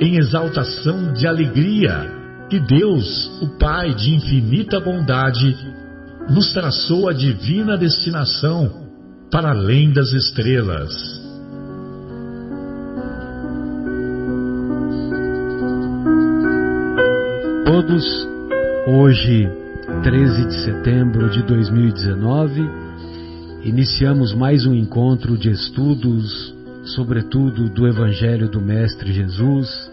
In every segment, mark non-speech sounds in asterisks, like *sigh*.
em exaltação de alegria, que Deus, o Pai de infinita bondade, nos traçou a divina destinação para além das estrelas. Todos, hoje 13 de setembro de 2019, iniciamos mais um encontro de estudos, sobretudo do Evangelho do Mestre Jesus,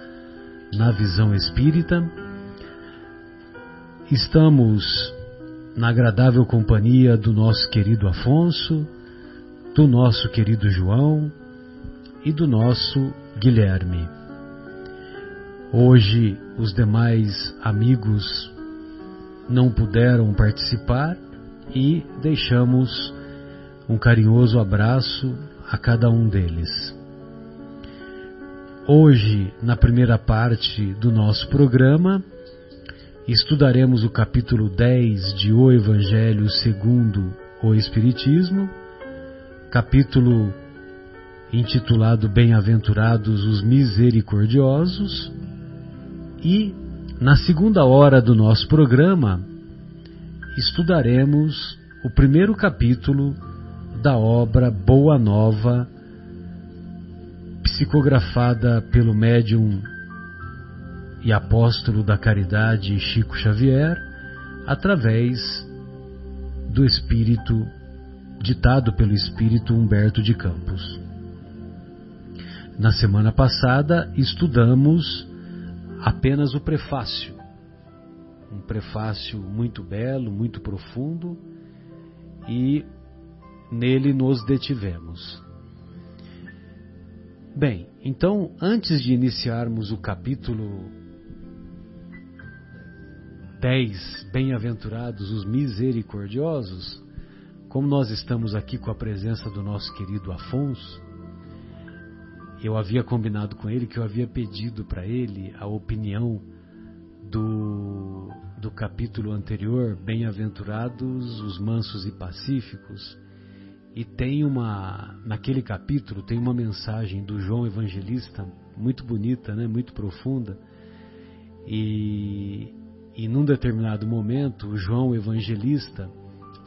na visão espírita. Estamos na agradável companhia do nosso querido Afonso, do nosso querido João e do nosso Guilherme. Hoje, os demais amigos não puderam participar e deixamos um carinhoso abraço a cada um deles. Hoje, na primeira parte do nosso programa, estudaremos o capítulo 10 de O Evangelho segundo o Espiritismo, capítulo intitulado Bem-aventurados os Misericordiosos, e na segunda hora do nosso programa, estudaremos o primeiro capítulo da obra Boa Nova, psicografada pelo médium e apóstolo da caridade Chico Xavier, através do espírito ditado pelo espírito Humberto de Campos. Na semana passada estudamos apenas o prefácio. Um prefácio muito belo, muito profundo, e nele nos detivemos. Bem, então, antes de iniciarmos o capítulo 10, Bem-aventurados os misericordiosos, como nós estamos aqui com a presença do nosso querido Afonso, eu havia combinado com ele que eu havia pedido para ele a opinião do, do capítulo anterior, Bem-aventurados os mansos e pacíficos, e tem uma naquele capítulo tem uma mensagem do João Evangelista muito bonita, né, muito profunda. E, e num determinado momento, o João Evangelista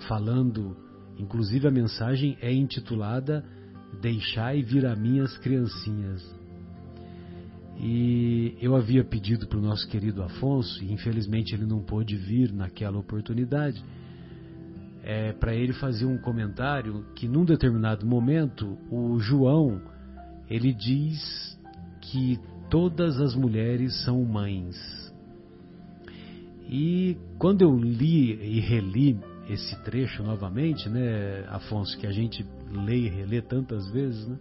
falando, inclusive a mensagem é intitulada Deixai vir a minhas criancinhas. E eu havia pedido para o nosso querido Afonso, e infelizmente ele não pôde vir naquela oportunidade, é, para ele fazer um comentário que num determinado momento o João ele diz que todas as mulheres são mães. E quando eu li e reli esse trecho novamente, né, Afonso, que a gente lê e relê tantas vezes, né,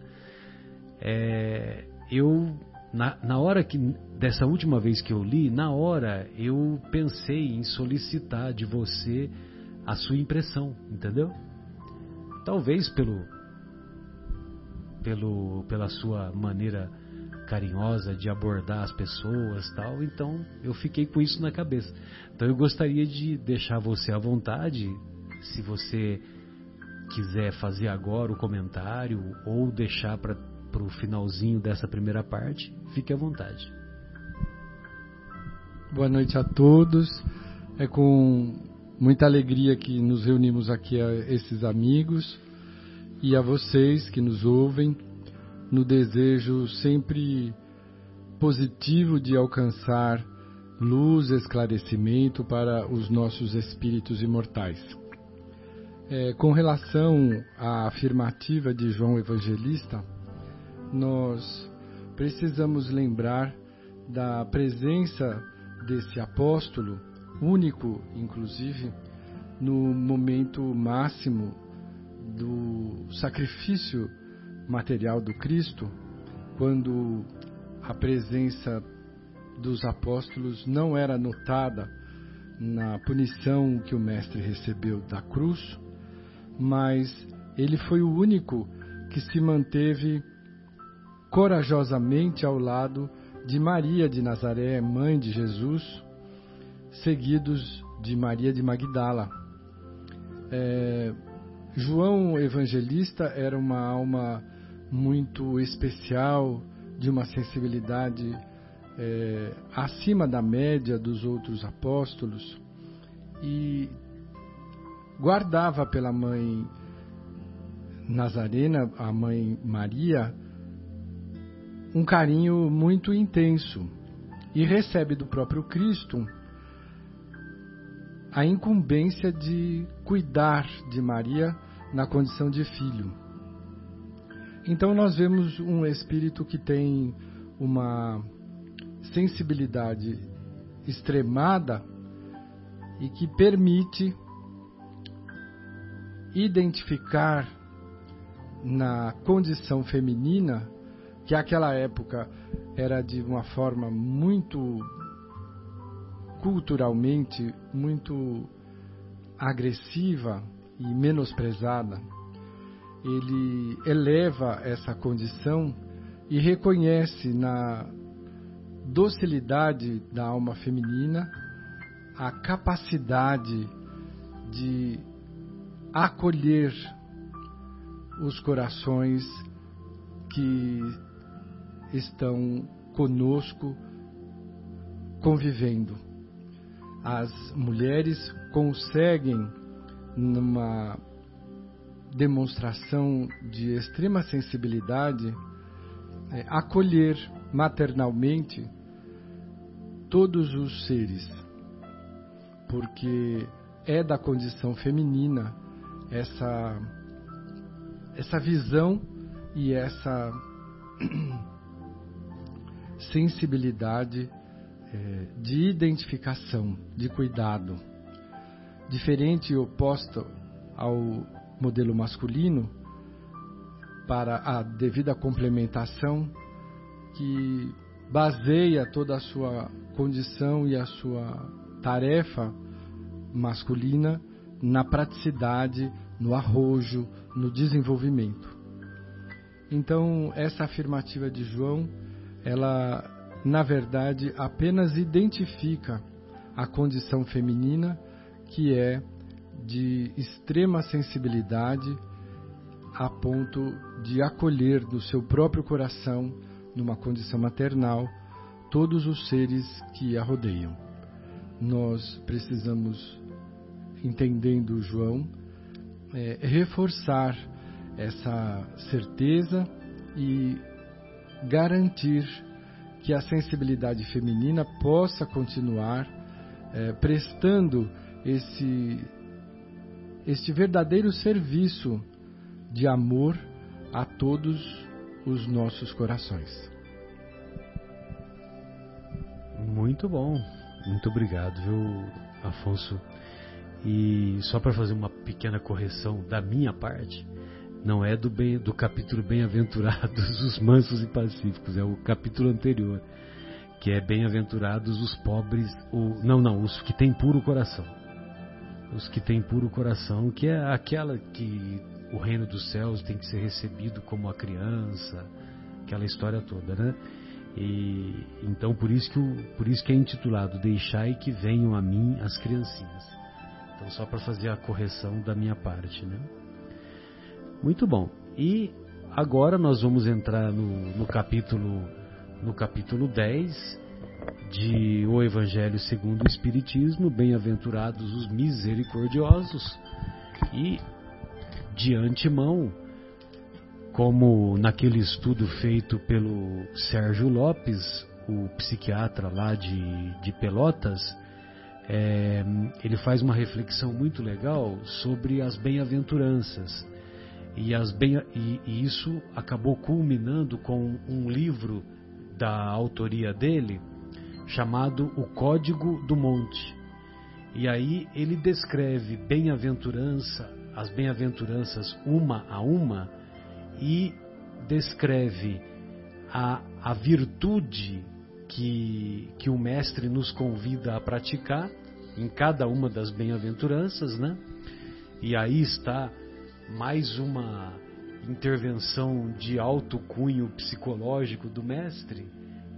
é, eu na, na hora que dessa última vez que eu li, na hora eu pensei em solicitar de você a sua impressão, entendeu? Talvez pelo pelo pela sua maneira carinhosa de abordar as pessoas, tal. Então, eu fiquei com isso na cabeça. Então, eu gostaria de deixar você à vontade, se você quiser fazer agora o comentário ou deixar para o finalzinho dessa primeira parte, fique à vontade. Boa noite a todos. É com muita alegria que nos reunimos aqui a esses amigos e a vocês que nos ouvem, no desejo sempre positivo de alcançar luz, esclarecimento para os nossos espíritos imortais. É, com relação à afirmativa de João Evangelista, nós precisamos lembrar da presença desse apóstolo, único inclusive, no momento máximo do sacrifício material do Cristo, quando a presença dos apóstolos não era notada na punição que o Mestre recebeu da cruz, mas ele foi o único que se manteve corajosamente ao lado de Maria de Nazaré, mãe de Jesus, seguidos de Maria de Magdala. É, João Evangelista era uma alma muito especial, de uma sensibilidade é, acima da média dos outros apóstolos e guardava pela mãe Nazarena, a mãe Maria, um carinho muito intenso e recebe do próprio Cristo a incumbência de cuidar de Maria na condição de filho. Então nós vemos um espírito que tem uma sensibilidade extremada e que permite identificar na condição feminina, que aquela época era de uma forma muito culturalmente muito agressiva e menosprezada, ele eleva essa condição e reconhece na docilidade da alma feminina a capacidade de acolher os corações que estão conosco convivendo. As mulheres conseguem, numa demonstração de extrema sensibilidade, é, acolher maternalmente todos os seres, porque é da condição feminina essa essa visão e essa *clears throat* sensibilidade de identificação, de cuidado, diferente e oposto ao modelo masculino, para a devida complementação que baseia toda a sua condição e a sua tarefa masculina na praticidade, no arrojo, no desenvolvimento. Então, essa afirmativa de João, ela na verdade apenas identifica a condição feminina que é de extrema sensibilidade a ponto de acolher do seu próprio coração, numa condição maternal, todos os seres que a rodeiam. Nós precisamos, entendendo João, é, reforçar essa certeza e garantir que a sensibilidade feminina possa continuar é, prestando esse, este verdadeiro serviço de amor a todos os nossos corações. Muito bom, muito obrigado, viu, Afonso. E só para fazer uma pequena correção da minha parte, não é do, bem, do capítulo Bem-aventurados *laughs* os mansos e pacíficos, é o capítulo anterior, que é Bem-aventurados os pobres, o, não, não, os que têm puro coração. Os que têm puro coração, que é aquela que o reino dos céus tem que ser recebido como a criança, aquela história toda, né? E então por isso que o, por isso que é intitulado Deixai que venham a mim as criancinhas. Então só para fazer a correção da minha parte, né? Muito bom. E agora nós vamos entrar no, no capítulo no capítulo 10 de O Evangelho segundo o Espiritismo, bem-aventurados os misericordiosos. E de antemão, como naquele estudo feito pelo Sérgio Lopes, o psiquiatra lá de, de Pelotas, é, ele faz uma reflexão muito legal sobre as bem-aventuranças. E, bem, e, e isso acabou culminando com um livro da autoria dele chamado O Código do Monte. E aí ele descreve bem-aventurança, as bem-aventuranças uma a uma e descreve a, a virtude que, que o Mestre nos convida a praticar em cada uma das bem-aventuranças, né? E aí está mais uma intervenção de alto cunho psicológico do Mestre,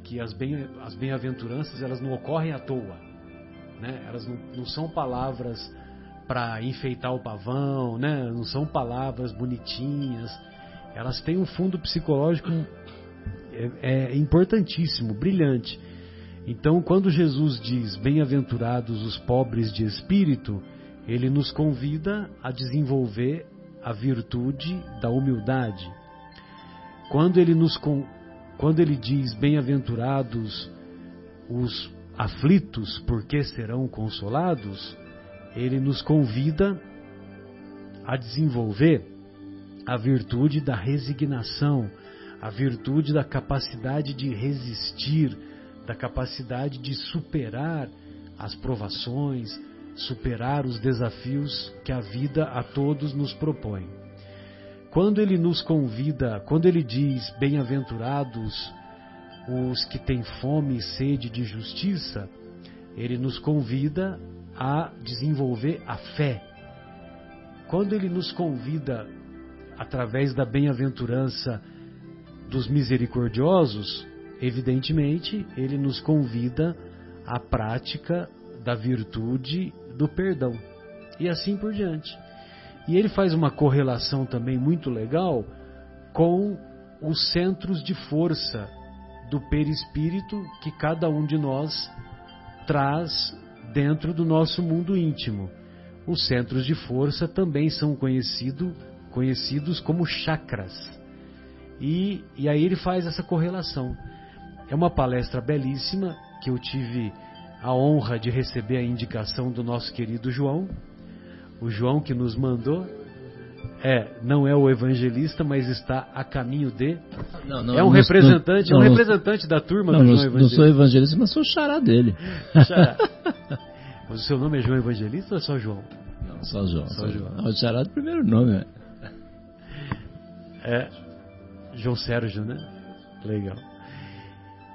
que as, bem, as bem-aventuranças elas não ocorrem à toa, né? Elas não, não são palavras para enfeitar o pavão, né? Não são palavras bonitinhas. Elas têm um fundo psicológico é, é importantíssimo, brilhante. Então, quando Jesus diz bem-aventurados os pobres de espírito, ele nos convida a desenvolver a virtude da humildade. Quando ele nos quando ele diz bem-aventurados os aflitos, porque serão consolados, ele nos convida a desenvolver a virtude da resignação, a virtude da capacidade de resistir, da capacidade de superar as provações, superar os desafios que a vida a todos nos propõe. Quando ele nos convida, quando ele diz: Bem-aventurados os que têm fome e sede de justiça, ele nos convida a desenvolver a fé. Quando ele nos convida, através da bem-aventurança, dos misericordiosos, evidentemente, ele nos convida à prática da virtude do perdão. E assim por diante. E ele faz uma correlação também muito legal com os centros de força do perispírito que cada um de nós traz dentro do nosso mundo íntimo. Os centros de força também são conhecido, conhecidos como chakras. E, e aí ele faz essa correlação. É uma palestra belíssima que eu tive a honra de receber a indicação do nosso querido João, o João que nos mandou. É, não é o evangelista, mas está a caminho de. Não, não, é um representante, não, é um representante da turma do João Evangelista. Não sou evangelista, mas sou xará dele. Xará. *laughs* mas o seu nome é João Evangelista ou é só João? Não, só João. Só, só João. João. o xará do primeiro nome, né? É. João Sérgio, né? Legal.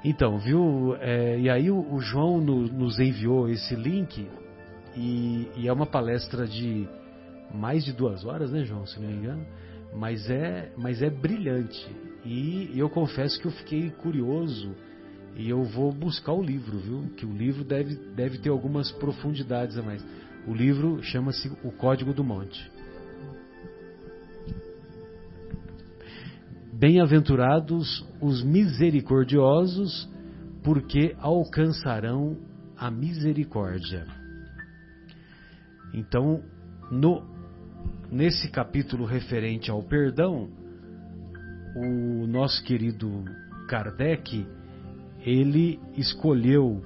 Então, viu? É, e aí o, o João no, nos enviou esse link e, e, é uma palestra de mais de duas horas, né, João? Se não me engano. Mas é, mas é brilhante. E eu confesso que eu fiquei curioso e eu vou buscar o livro, viu? Que o livro deve, deve ter algumas profundidades a mais. O livro chama-se O Código do Monte. Bem-aventurados os misericordiosos, porque alcançarão a misericórdia. Então, no, nesse capítulo referente ao perdão, o nosso querido Kardec, ele escolheu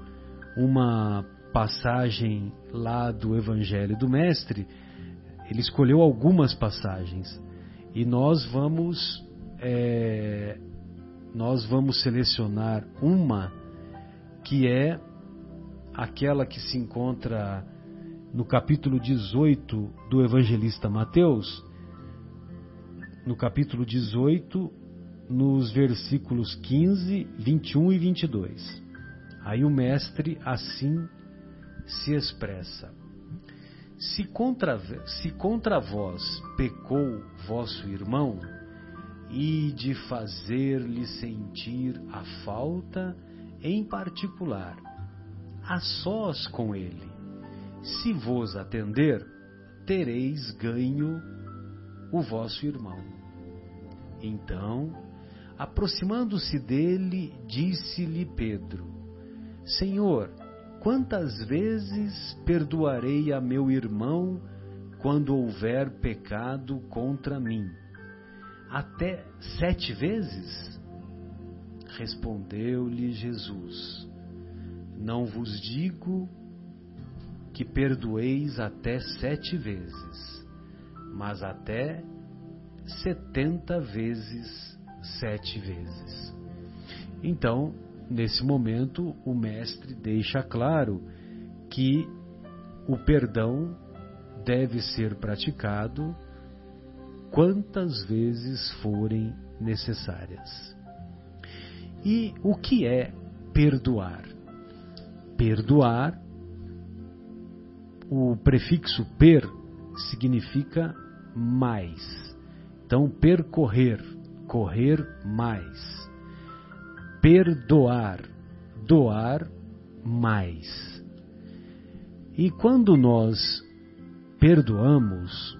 uma passagem lá do Evangelho do Mestre, ele escolheu algumas passagens e nós vamos é, nós vamos selecionar uma que é aquela que se encontra no capítulo 18 do evangelista Mateus, no capítulo 18, nos versículos 15, 21 e 22. Aí o mestre assim se expressa: Se contra, se contra vós pecou vosso irmão, e de fazer-lhe sentir a falta, em particular, a sós com ele. Se vos atender, tereis ganho o vosso irmão. Então, aproximando-se dele, disse-lhe Pedro: Senhor, quantas vezes perdoarei a meu irmão quando houver pecado contra mim? Até sete vezes? Respondeu-lhe Jesus: Não vos digo que perdoeis até sete vezes, mas até setenta vezes sete vezes. Então, nesse momento, o Mestre deixa claro que o perdão deve ser praticado quantas vezes forem necessárias. E o que é perdoar? Perdoar, o prefixo per significa mais. Então, percorrer, correr mais. Perdoar, doar mais. E quando nós perdoamos,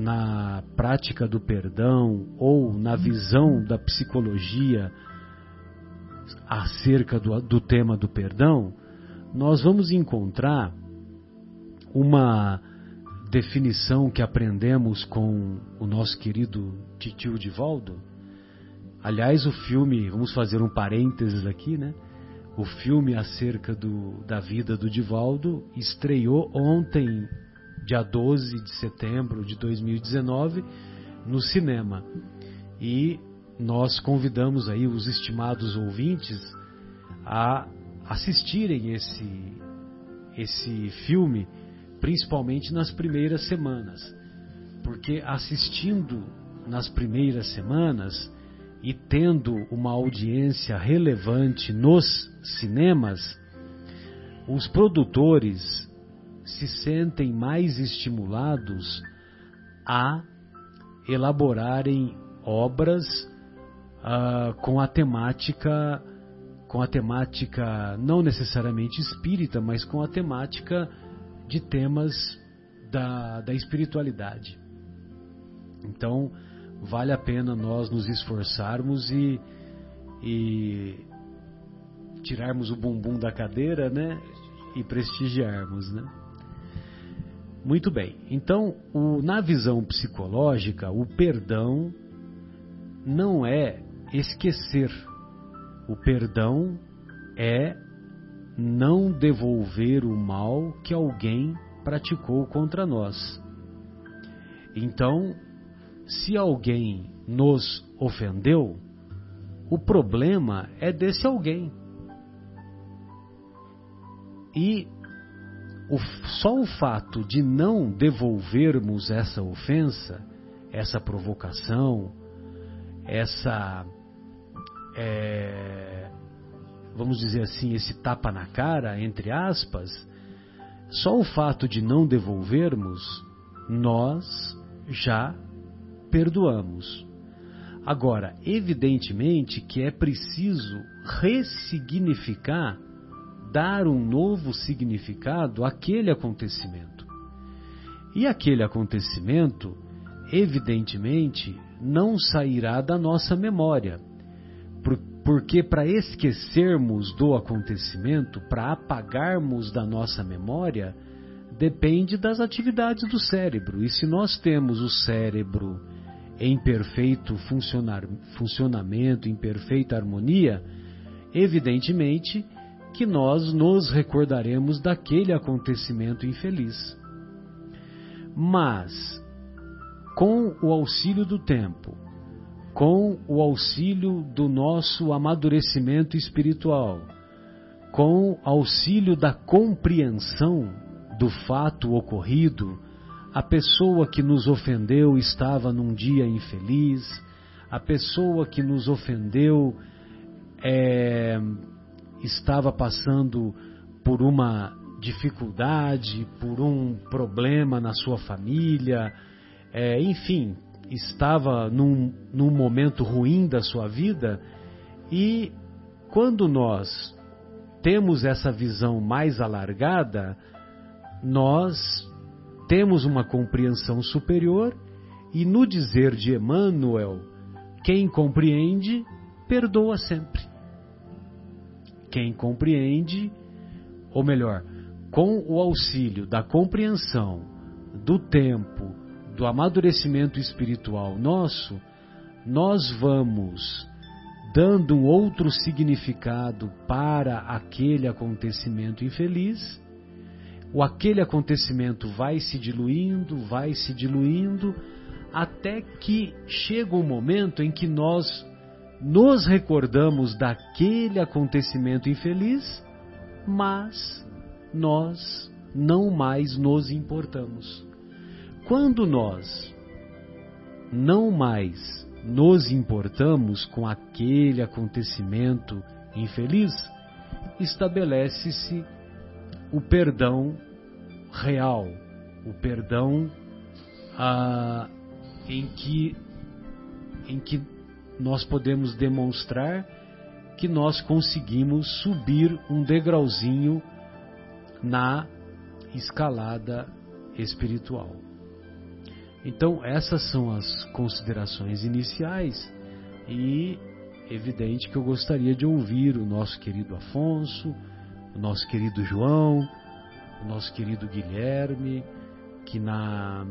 na prática do perdão ou na visão da psicologia acerca do, do tema do perdão, nós vamos encontrar uma definição que aprendemos com o nosso querido Titio Divaldo. Aliás, o filme, vamos fazer um parênteses aqui, né? O filme acerca do, da vida do Divaldo estreou ontem, dia 12 de setembro de 2019, no cinema. E nós convidamos aí os estimados ouvintes a assistirem esse, esse filme, principalmente nas primeiras semanas. Porque assistindo nas primeiras semanas, e tendo uma audiência relevante nos cinemas, os produtores se sentem mais estimulados a elaborarem obras uh, com a temática com a temática não necessariamente espírita, mas com a temática de temas da, da espiritualidade. Então, vale a pena nós nos esforçarmos e, e tirarmos o bumbum da cadeira, né? E prestigiarmos, né? Muito bem. Então, o, na visão psicológica, o perdão não é esquecer. O perdão é não devolver o mal que alguém praticou contra nós. Então, se alguém nos ofendeu, o problema é desse alguém. E o, só o fato de não devolvermos essa ofensa, essa provocação, essa. É, vamos dizer assim, esse tapa na cara, entre aspas, só o fato de não devolvermos, nós já perdoamos. Agora, evidentemente que é preciso ressignificar, dar um novo significado àquele acontecimento. E aquele acontecimento, evidentemente, não sairá da nossa memória, porque para esquecermos do acontecimento, para apagarmos da nossa memória, depende das atividades do cérebro. E se nós temos o cérebro em perfeito funcionamento, em perfeita harmonia, evidentemente que nós nos recordaremos daquele acontecimento infeliz. Mas, com o auxílio do tempo, com o auxílio do nosso amadurecimento espiritual, com auxílio da compreensão do fato ocorrido, a pessoa que nos ofendeu estava num dia infeliz, a pessoa que nos ofendeu é, estava passando por uma dificuldade, por um problema na sua família, é, enfim, estava num, num momento ruim da sua vida e quando nós temos essa visão mais alargada, nós temos uma compreensão superior e no dizer de Emmanuel, quem compreende, perdoa sempre. Quem compreende, ou melhor, com o auxílio da compreensão, do tempo, do amadurecimento espiritual nosso, nós vamos dando um outro significado para aquele acontecimento infeliz, o aquele acontecimento vai se diluindo, vai se diluindo, até que chega um momento em que nós nos recordamos daquele acontecimento infeliz, mas nós não mais nos importamos. Quando nós não mais nos importamos com aquele acontecimento infeliz, estabelece-se o perdão real, o perdão ah, em que em que nós podemos demonstrar que nós conseguimos subir um degrauzinho na escalada espiritual. Então, essas são as considerações iniciais e evidente que eu gostaria de ouvir o nosso querido Afonso, o nosso querido João, o nosso querido Guilherme, que na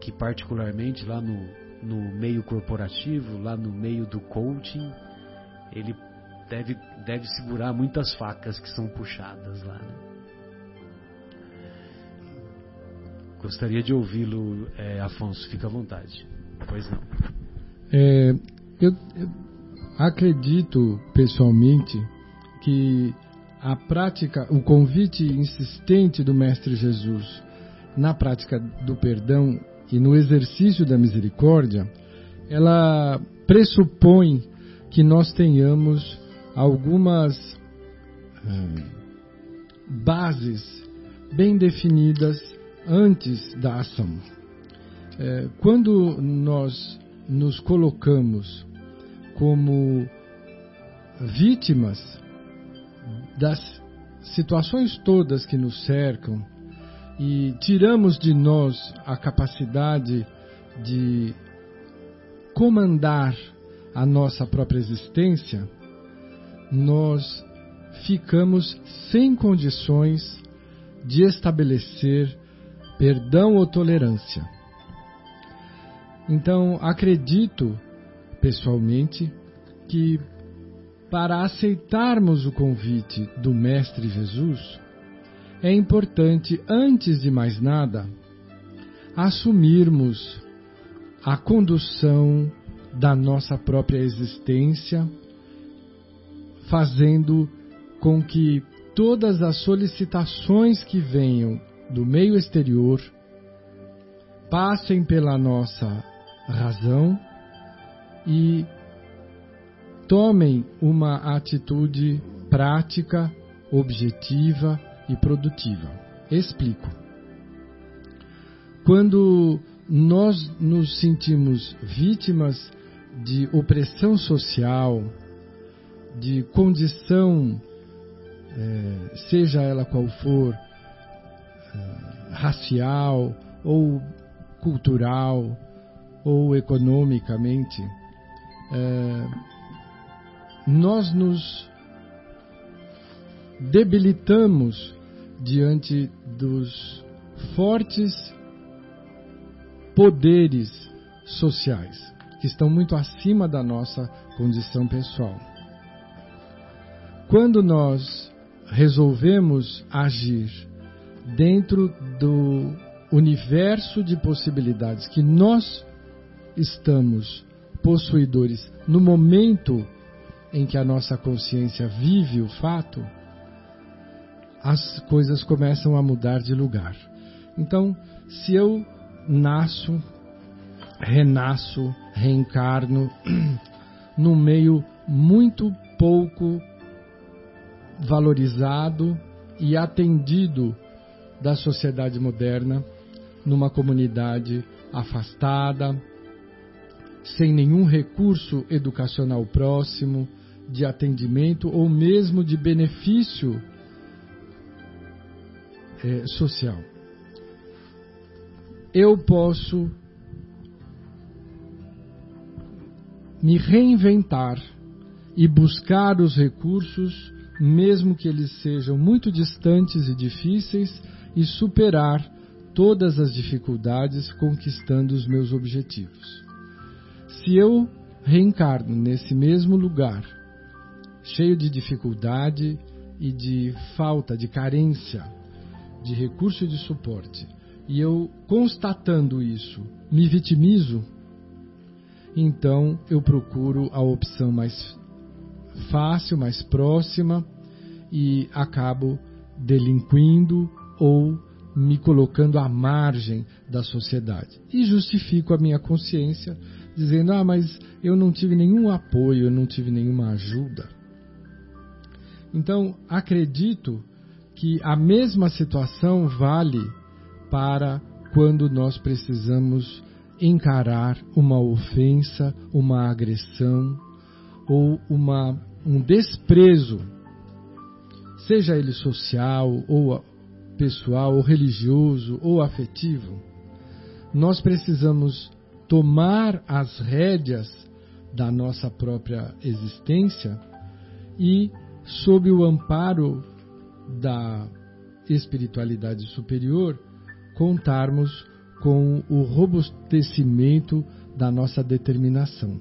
que particularmente lá no, no meio corporativo, lá no meio do coaching, ele deve, deve segurar muitas facas que são puxadas lá. Né? Gostaria de ouvi-lo, é, Afonso, fica à vontade. Pois não. É, eu, eu acredito pessoalmente que a prática, o convite insistente do Mestre Jesus na prática do perdão e no exercício da misericórdia, ela pressupõe que nós tenhamos algumas hum, bases bem definidas antes da ação. É, quando nós nos colocamos como vítimas das situações todas que nos cercam e tiramos de nós a capacidade de comandar a nossa própria existência, nós ficamos sem condições de estabelecer perdão ou tolerância. Então, acredito, pessoalmente, que para aceitarmos o convite do Mestre Jesus, é importante, antes de mais nada, assumirmos a condução da nossa própria existência, fazendo com que todas as solicitações que venham do meio exterior passem pela nossa razão e tomem uma atitude prática, objetiva e produtiva. Explico. Quando nós nos sentimos vítimas de opressão social, de condição, eh, seja ela qual for, racial ou cultural ou economicamente, é, nós nos debilitamos diante dos fortes poderes sociais que estão muito acima da nossa condição pessoal. Quando nós resolvemos agir dentro do universo de possibilidades que nós estamos possuidores no momento em que a nossa consciência vive o fato, as coisas começam a mudar de lugar. Então, se eu nasço, renasço, reencarno *clears throat* num meio muito pouco valorizado e atendido da sociedade moderna, numa comunidade afastada, sem nenhum recurso educacional próximo, de atendimento ou mesmo de benefício é, social. Eu posso me reinventar e buscar os recursos, mesmo que eles sejam muito distantes e difíceis, e superar todas as dificuldades conquistando os meus objetivos. Se eu reencarno nesse mesmo lugar, cheio de dificuldade e de falta, de carência de recurso e de suporte, e eu constatando isso, me vitimizo, então eu procuro a opção mais fácil, mais próxima e acabo delinquindo ou me colocando à margem da sociedade. E justifico a minha consciência dizendo: ah, mas eu não tive nenhum apoio, eu não tive nenhuma ajuda. Então, acredito que a mesma situação vale para quando nós precisamos encarar uma ofensa, uma agressão ou uma, um desprezo, seja ele social ou pessoal, ou religioso ou afetivo. Nós precisamos tomar as rédeas da nossa própria existência e, sob o amparo da espiritualidade superior, contarmos com o robustecimento da nossa determinação.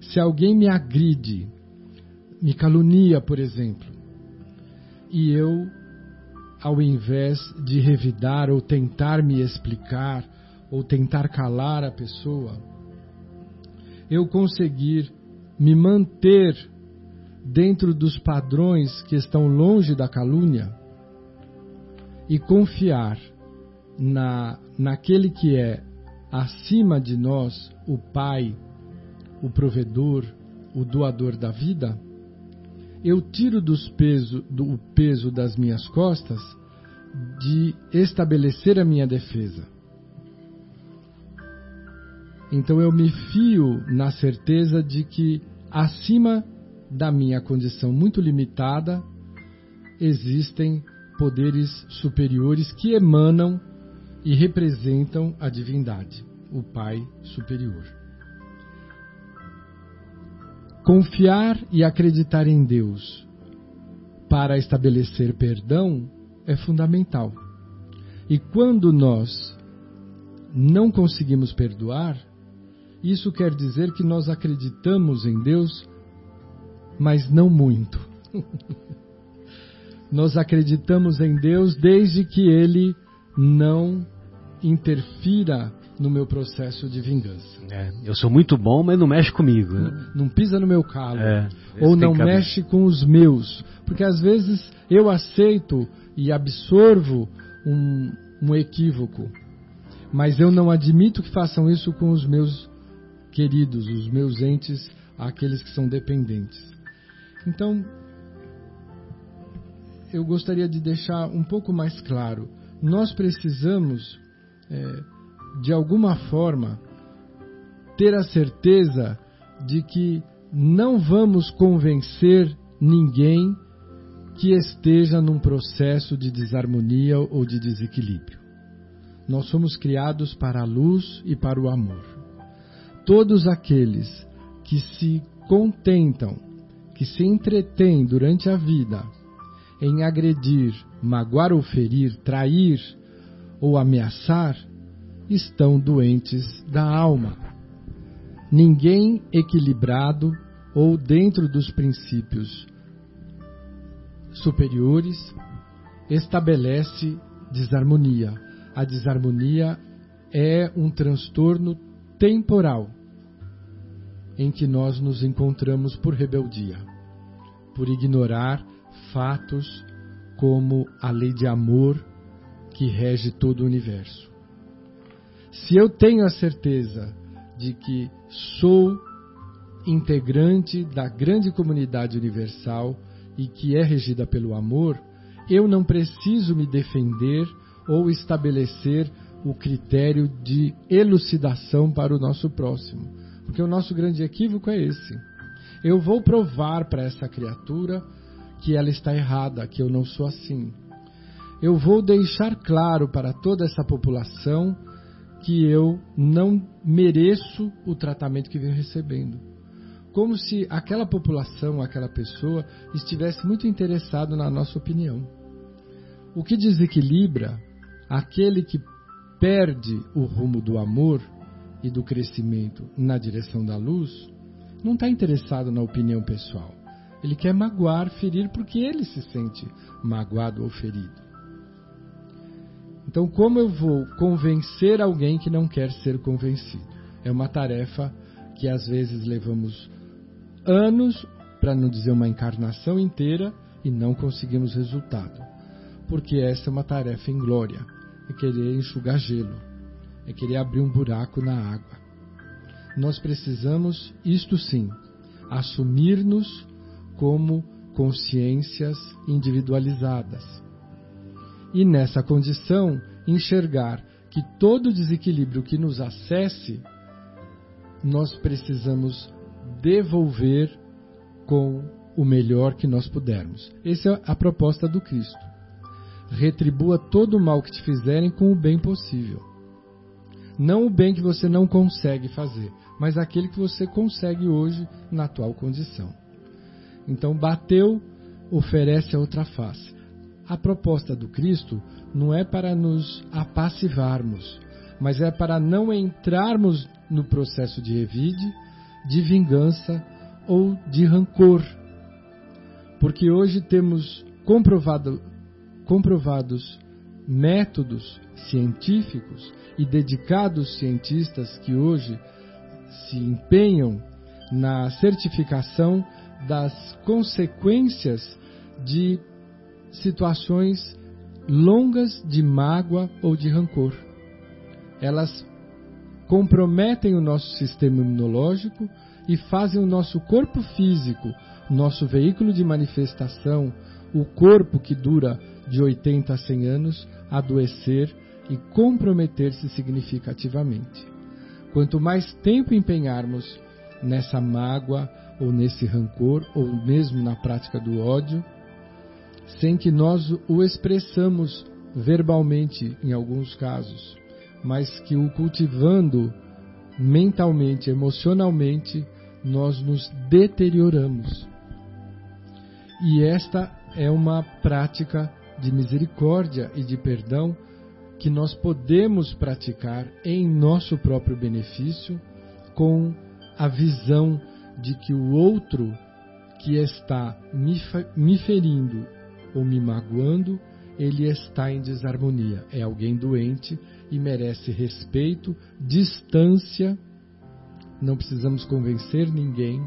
Se alguém me agride, me calunia, por exemplo, e eu, ao invés de revidar ou tentar me explicar, ou tentar calar a pessoa, eu conseguir me manter dentro dos padrões que estão longe da calúnia e confiar na, naquele que é acima de nós, o Pai, o provedor, o doador da vida, eu tiro dos peso, do peso das minhas costas de estabelecer a minha defesa. Então eu me fio na certeza de que acima da minha condição muito limitada existem poderes superiores que emanam e representam a divindade, o Pai superior. Confiar e acreditar em Deus para estabelecer perdão é fundamental. E quando nós não conseguimos perdoar, isso quer dizer que nós acreditamos em Deus, mas não muito. *laughs* nós acreditamos em Deus desde que Ele não interfira no meu processo de vingança. É, eu sou muito bom, mas não mexe comigo. Né? Não, não, pisa no meu calo. É, ou não mexe com os meus. Porque às vezes eu aceito e absorvo um, um equívoco. Mas eu não admito que façam isso com os meus queridos, os meus entes, aqueles que são dependentes. Então, eu gostaria de deixar um pouco mais claro. Nós precisamos, é, de alguma forma, ter a certeza de que não vamos convencer ninguém que esteja num processo de desarmonia ou de desequilíbrio. Nós somos criados para a luz e para o amor. Todos aqueles que se contentam, que se entretêm durante a vida em agredir, magoar ou ferir, trair ou ameaçar, estão doentes da alma. Ninguém equilibrado ou dentro dos princípios superiores estabelece desarmonia. A desarmonia é um transtorno temporal em que nós nos encontramos por rebeldia, por ignorar fatos como a lei de amor que rege todo o universo. Se eu tenho a certeza de que sou integrante da grande comunidade universal e que é regida pelo amor, eu não preciso me defender ou estabelecer o critério de elucidação para o nosso próximo. Porque o nosso grande equívoco é esse. Eu vou provar para essa criatura que ela está errada, que eu não sou assim. Eu vou deixar claro para toda essa população que eu não mereço o tratamento que venho recebendo. Como se aquela população, aquela pessoa, estivesse muito interessado na nossa opinião. O que desequilibra aquele que perde o rumo do amor e do crescimento na direção da luz não está interessado na opinião pessoal. Ele quer magoar, ferir, porque ele se sente magoado ou ferido. Então, como eu vou convencer alguém que não quer ser convencido? É uma tarefa que às vezes levamos anos, para não dizer uma encarnação inteira, e não conseguimos resultado. Porque essa é uma tarefa inglória. É querer enxugar gelo. É querer abrir um buraco na água. Nós precisamos, isto sim, assumir-nos como consciências individualizadas e nessa condição enxergar que todo desequilíbrio que nos acesse, nós precisamos devolver com o melhor que nós pudermos. Essa é a proposta do Cristo. Retribua todo o mal que te fizerem com o bem possível. Não o bem que você não consegue fazer, mas aquele que você consegue hoje na atual condição. Então, bateu, oferece a outra face. A proposta do Cristo não é para nos apassivarmos, mas é para não entrarmos no processo de revide, de vingança ou de rancor. Porque hoje temos comprovado, comprovados métodos científicos e dedicados cientistas que hoje se empenham na certificação das consequências de situações longas de mágoa ou de rancor. Elas comprometem o nosso sistema imunológico e fazem o nosso corpo físico, nosso veículo de manifestação, o corpo que dura de 80 a 100 anos, adoecer e comprometer-se significativamente. Quanto mais tempo empenharmos nessa mágoa ou nesse rancor, ou mesmo na prática do ódio, sem que nós o expressamos verbalmente em alguns casos, mas que o cultivando mentalmente, emocionalmente, nós nos deterioramos. E esta é uma prática de misericórdia e de perdão que nós podemos praticar em nosso próprio benefício, com a visão de que o outro que está me, ferindo ou me magoando, ele está em desarmonia. É alguém doente e merece respeito, distância. Não precisamos convencer ninguém,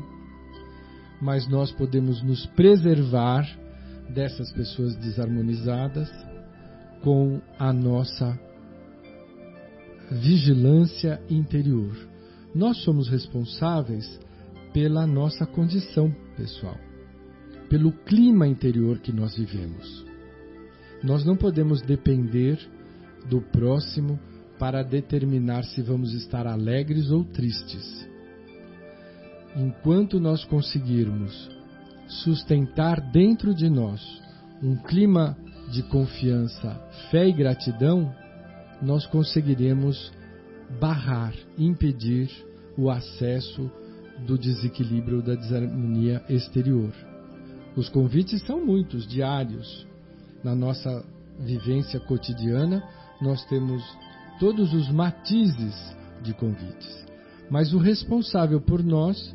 mas nós podemos nos preservar dessas pessoas desarmonizadas com a nossa vigilância interior. Nós somos responsáveis pela nossa condição pessoal pelo clima interior que nós vivemos. Nós não podemos depender do próximo para determinar se vamos estar alegres ou tristes. Enquanto nós conseguirmos sustentar dentro de nós um clima de confiança, fé e gratidão, nós conseguiremos barrar, impedir o acesso do desequilíbrio da desarmonia exterior. Os convites são muitos, diários. Na nossa vivência cotidiana, nós temos todos os matizes de convites. Mas o responsável por nós,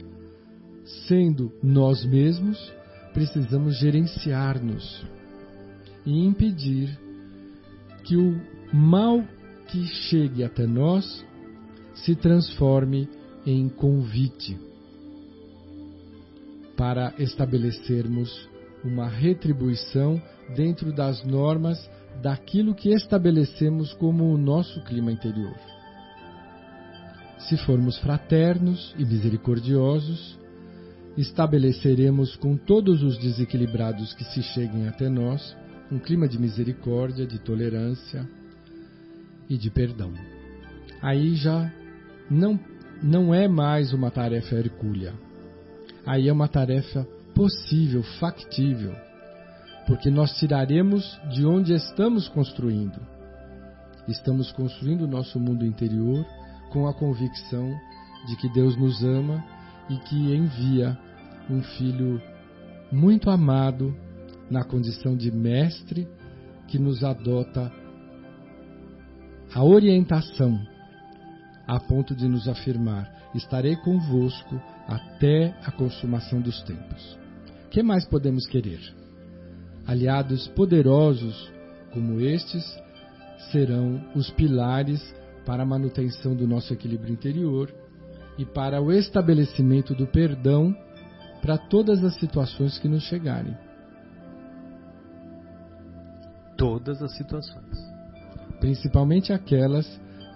sendo nós mesmos, precisamos gerenciar-nos e impedir que o mal que chegue até nós se transforme em convite para estabelecermos uma retribuição dentro das normas daquilo que estabelecemos como o nosso clima interior. Se formos fraternos e misericordiosos, estabeleceremos com todos os desequilibrados que se cheguem até nós um clima de misericórdia, de tolerância e de perdão. Aí já não, não é mais uma tarefa hercúlea, aí é uma tarefa possível, factível, porque nós tiraremos de onde estamos construindo. Estamos construindo o nosso mundo interior com a convicção de que Deus nos ama e que envia um filho muito amado na condição de mestre que nos adota a orientação a ponto de nos afirmar: estarei convosco até a consumação dos tempos. Que mais podemos querer? Aliados poderosos como estes serão os pilares para a manutenção do nosso equilíbrio interior e para o estabelecimento do perdão para todas as situações que nos chegarem. Todas as situações. Principalmente aquelas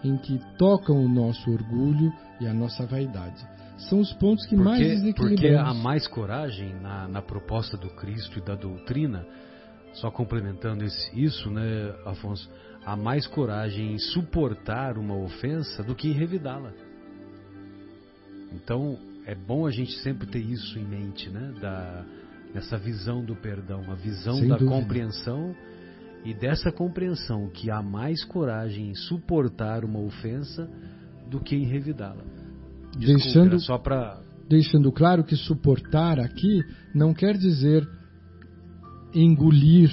em que tocam o nosso orgulho e a nossa vaidade. São os pontos que porque, mais desequilibram. Porque há mais coragem na, na, proposta do Cristo e da doutrina, só complementando esse, isso, né, Afonso? Há mais coragem em suportar uma ofensa do que em revidá-la. Então, é bom a gente sempre ter isso em mente, né? Da, essa visão do perdão, a visão Sem da dúvida. compreensão e dessa compreensão que há mais coragem em suportar uma ofensa do que em revidá-la. Deixando- só para Deixando claro que suportar aqui não quer dizer engolir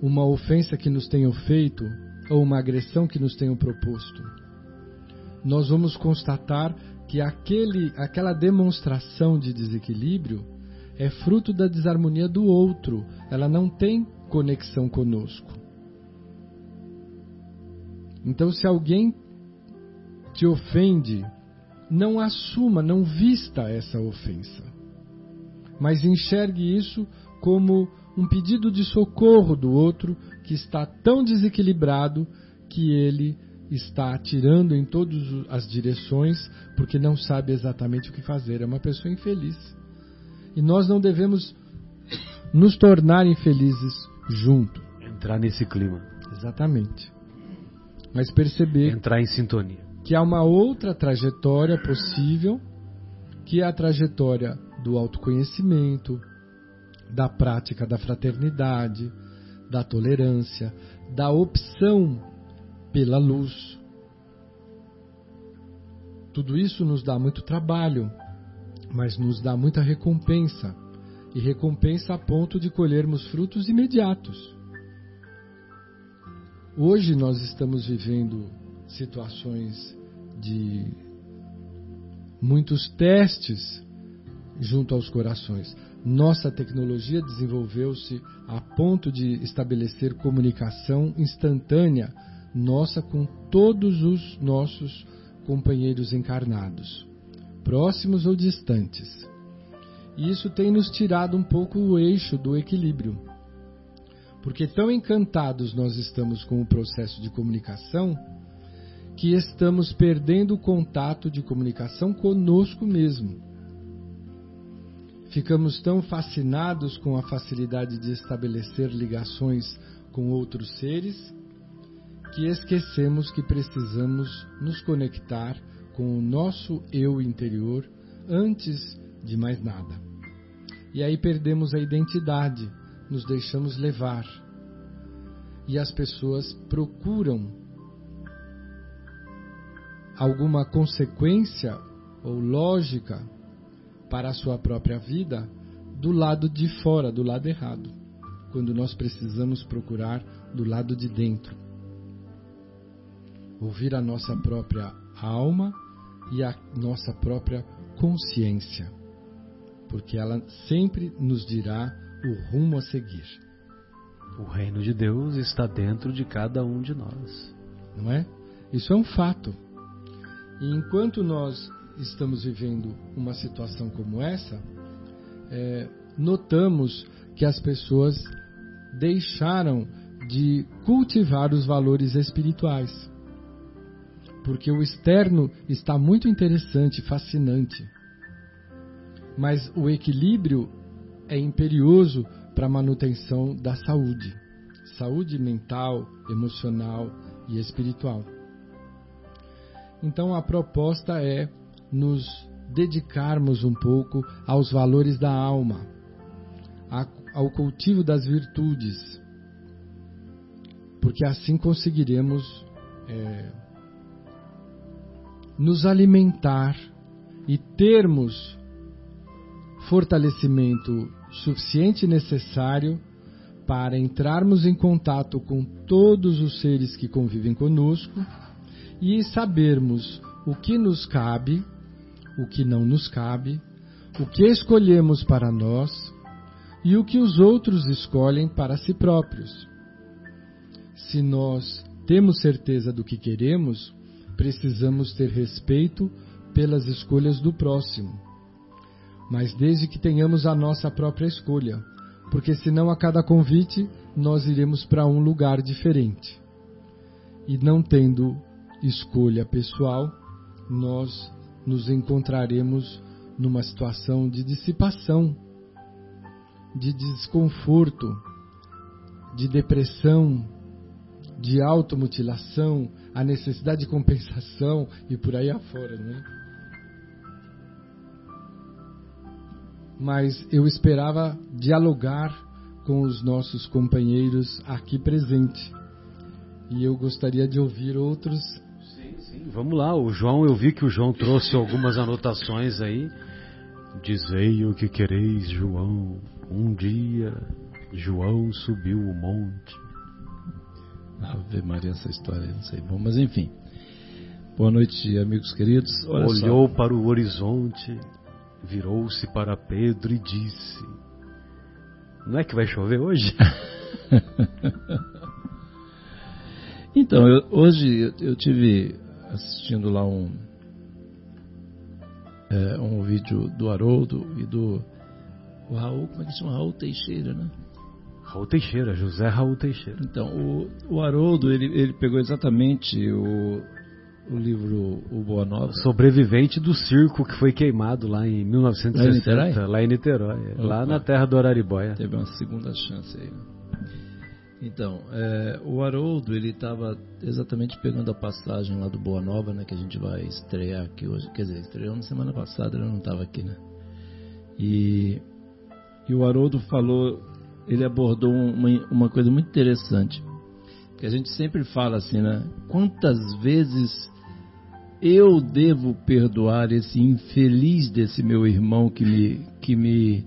uma ofensa que nos tenham feito ou uma agressão que nos tenham proposto. Nós vamos constatar que aquele, aquela demonstração de desequilíbrio é fruto da desarmonia do outro, ela não tem conexão conosco. Então, se alguém te ofende, não assuma, não vista essa ofensa, mas enxergue isso como um pedido de socorro do outro que está tão desequilibrado que ele está atirando em todas as direções porque não sabe exatamente o que fazer. É uma pessoa infeliz. E nós não devemos nos tornar infelizes junto. entrar nesse clima, Exatamente. Mas perceber entrar em sintonia. que há uma outra trajetória possível, que é a trajetória do autoconhecimento, da prática da fraternidade, da tolerância, da opção pela luz. Tudo isso nos dá muito trabalho, mas nos dá muita recompensa, e recompensa a ponto de colhermos frutos imediatos. Hoje nós estamos vivendo situações de muitos testes junto aos corações. Nossa tecnologia desenvolveu-se a ponto de estabelecer comunicação instantânea nossa com todos os nossos companheiros encarnados, próximos ou distantes. E isso tem nos tirado um pouco o eixo do equilíbrio. Porque tão encantados nós estamos com o processo de comunicação que estamos perdendo o contato de comunicação conosco mesmo. Ficamos tão fascinados com a facilidade de estabelecer ligações com outros seres que esquecemos que precisamos nos conectar com o nosso eu interior antes de mais nada. E aí perdemos a identidade, nos deixamos levar. E as pessoas procuram alguma consequência ou lógica para a sua própria vida do lado de fora, do lado errado, quando nós precisamos procurar do lado de dentro. Ouvir a nossa própria alma e a nossa própria consciência, porque ela sempre nos dirá o rumo a seguir, O reino de Deus está dentro de cada um de nós. não é? Isso é um fato. E enquanto nós estamos vivendo uma situação como essa, é, notamos que as pessoas deixaram de cultivar os valores espirituais. Porque o externo está muito interessante, fascinante. Mas o equilíbrio é imperioso para a manutenção da saúde. Saúde mental, emocional e espiritual. Então a proposta é nos dedicarmos um pouco aos valores da alma, ao cultivo das virtudes, porque assim conseguiremos é, nos alimentar e termos fortalecimento suficiente e necessário para entrarmos em contato com todos os seres que convivem conosco e sabermos o que nos cabe, o que não nos cabe, o que escolhemos para nós e o que os outros escolhem para si próprios. Se nós temos certeza do que queremos, precisamos ter respeito pelas escolhas do próximo. Mas desde que tenhamos a nossa própria escolha, porque senão a cada convite nós iremos para um lugar diferente. E não tendo escolha pessoal, nós nos encontraremos numa situação de dissipação, de desconforto, de depressão, de automutilação, a necessidade de compensação e por aí afora, né? Mas eu esperava dialogar com os nossos companheiros aqui presentes. E eu gostaria de ouvir outros. Sim, sim, vamos lá. O João, eu vi que o João trouxe algumas anotações aí. Dizei o que quereis, João. Um dia, João subiu o monte Ave Maria, essa história, não sei. Bom, mas enfim. Boa noite, amigos queridos. Olha Olhou só. para o horizonte, virou-se para Pedro e disse: Não é que vai chover hoje? *laughs* então, eu, hoje eu, tive assistindo lá um é, um vídeo do Haroldo e do Raul, como é que chama? Raul Teixeira, né? Raul Teixeira, José Raul Teixeira. Então, o, o Haroldo, ele, ele pegou exatamente o, o livro O Boa Nova. Sobrevivente do circo que foi queimado lá em 1960, lá em Niterói, lá, em Niterói, lá na terra do Araribóia. Teve uma segunda chance aí. Então, é, o Haroldo, ele estava exatamente pegando a passagem lá do Boa Nova, né, que a gente vai estrear aqui hoje. Quer dizer, estreou na semana passada, ele não estava aqui, né? E, e o Haroldo falou ele abordou uma, uma coisa muito interessante. Que a gente sempre fala assim, né? Quantas vezes eu devo perdoar esse infeliz desse meu irmão que me, que me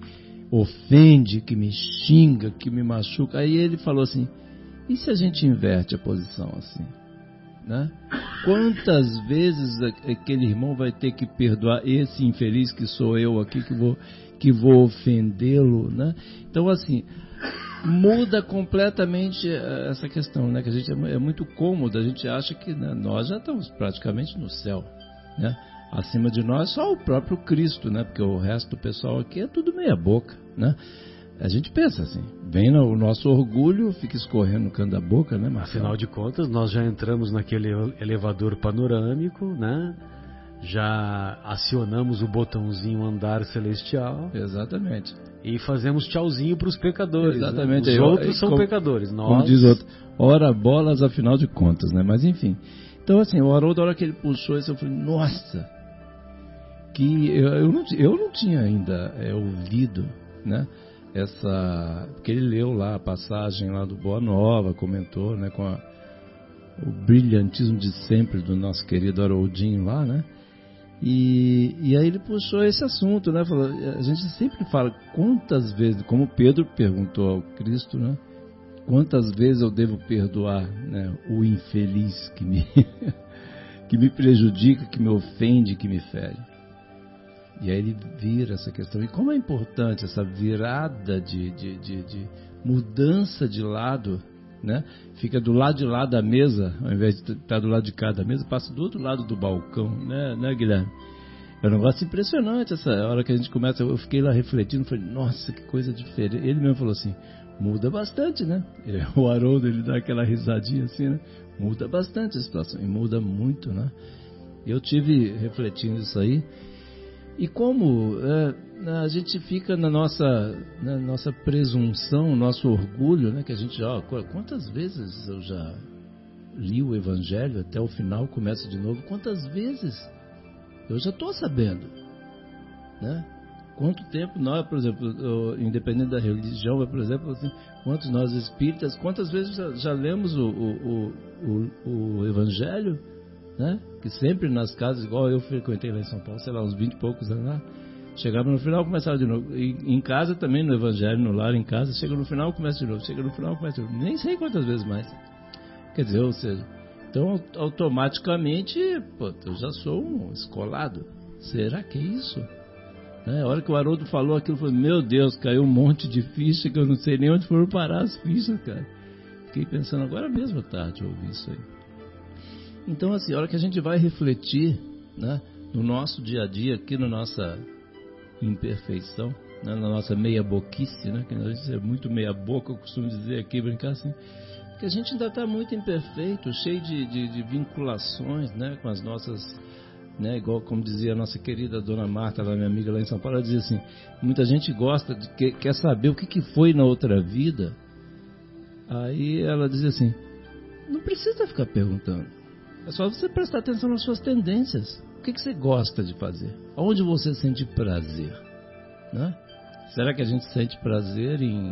ofende, que me xinga, que me machuca? Aí ele falou assim: e se a gente inverte a posição assim? Né? Quantas vezes aquele irmão vai ter que perdoar esse infeliz que sou eu aqui que vou que vou ofendê-lo, né? Então assim, muda completamente eh, essa questão, né? Que a gente é, é muito cômodo, a gente acha que né, nós já estamos praticamente no céu, né? Acima de nós só o próprio Cristo, né? Porque o resto do pessoal aqui é tudo meia boca, né? A gente pensa assim, vem o nosso orgulho, fica escorrendo no canto da boca, né, Marcelo? Afinal de contas, nós já entramos naquele elevador panorâmico, né? Já acionamos o botãozinho andar celestial. Exatamente e fazemos tchauzinho para os pecadores. Né? Exatamente. Né? Os outros são como, pecadores. Nós... Como diz outro, ora bolas afinal de contas, né? Mas enfim. Então assim, o Haroldo, a hora que ele puxou isso, eu falei, nossa, que eu, eu, não, eu não tinha ainda é, ouvido, né? Essa, porque ele leu lá a passagem lá do Boa Nova, comentou, né? Com a, o brilhantismo de sempre do nosso querido Haroldinho lá, né? E, e aí ele puxou esse assunto, né? Falou, a gente sempre fala quantas vezes, como Pedro perguntou ao Cristo, né? Quantas vezes eu devo perdoar né, o infeliz que me, *laughs* que me prejudica, que me ofende, que me fere? E aí ele vira essa questão. E como é importante essa virada de, de, de, de mudança de lado né? Fica do lado de lá da mesa, ao invés de estar do lado de cá da mesa, passa do outro lado do balcão, né, né Guilherme? É um negócio impressionante essa hora que a gente começa. Eu fiquei lá refletindo, falei, nossa, que coisa diferente. Ele mesmo falou assim, muda bastante, né? O Haroldo, ele dá aquela risadinha assim, né? Muda bastante a situação, e muda muito, né? Eu tive refletindo isso aí. E como é, a gente fica na nossa, na nossa presunção, nosso orgulho, né? Que a gente já, quantas vezes eu já li o Evangelho até o final, começa de novo, quantas vezes eu já estou sabendo, né? Quanto tempo nós, por exemplo, independente da religião, por exemplo, assim, quantos nós espíritas, quantas vezes já, já lemos o, o, o, o, Evangelho, né? Que sempre nas casas, igual eu frequentei lá em São Paulo, sei lá, uns 20 e poucos anos lá, Chegava no final, começava de novo. E, em casa também, no evangelho, no lar, em casa, chega no final, começa de novo. Chega no final, começa de novo. Nem sei quantas vezes mais. Quer dizer, ou seja, então automaticamente, pô, eu já sou um escolado. será que é isso? Né? A hora que o Haroldo falou aquilo, eu falei, meu Deus, caiu um monte de ficha que eu não sei nem onde foram parar as fichas, cara. Fiquei pensando agora mesmo tarde eu ouvi isso aí. Então, assim, a hora que a gente vai refletir né, no nosso dia a dia, aqui na nossa imperfeição, né, na nossa meia-boquice, né, que a gente é muito meia-boca, eu costumo dizer aqui, brincar assim, que a gente ainda está muito imperfeito, cheio de, de, de, vinculações né, com as nossas. Né, igual como dizia a nossa querida dona Marta, lá, minha amiga lá em São Paulo, ela dizia assim: muita gente gosta, de, quer, quer saber o que, que foi na outra vida. Aí ela dizia assim: não precisa ficar perguntando, é só você prestar atenção nas suas tendências. Que, que você gosta de fazer? Aonde você sente prazer? Né? Será que a gente sente prazer em.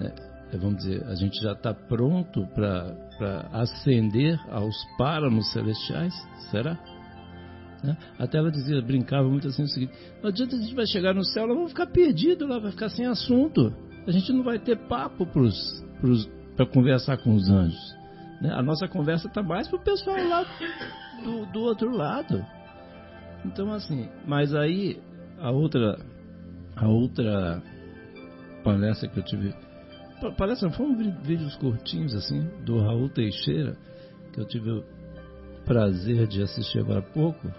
Né, é, vamos dizer, a gente já está pronto para ascender aos páramos celestiais? Será? Né? Até ela dizia, brincava muito assim o seguinte: não adianta a gente vai chegar no céu, nós vamos ficar perdido lá, vai ficar sem assunto. A gente não vai ter papo para conversar com os anjos. Né? A nossa conversa está mais para o pessoal lá do, do outro lado. Então, assim, mas aí a outra, a outra palestra que eu tive Parece foram vídeos curtinhos assim do Raul Teixeira que eu tive o prazer de assistir agora há pouco.